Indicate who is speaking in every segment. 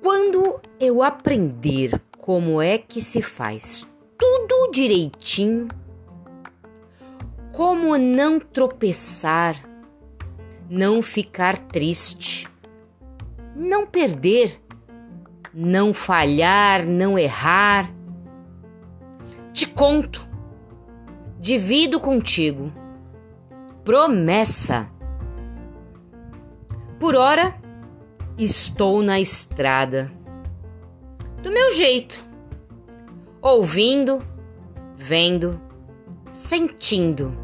Speaker 1: Quando eu aprender como é que se faz tudo direitinho, como não tropeçar, não ficar triste, não perder, não falhar, não errar, te conto divido contigo. Promessa. Por hora, estou na estrada, do meu jeito, ouvindo, vendo, sentindo,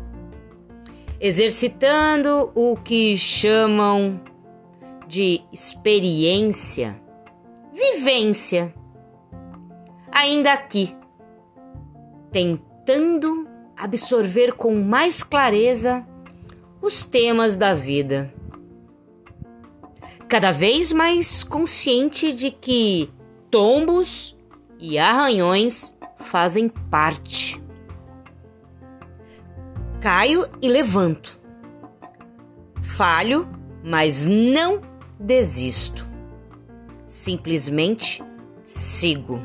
Speaker 1: exercitando o que chamam de experiência, vivência, ainda aqui, tentando absorver com mais clareza os temas da vida. Cada vez mais consciente de que tombos e arranhões fazem parte. Caio e levanto. Falho, mas não desisto. Simplesmente sigo.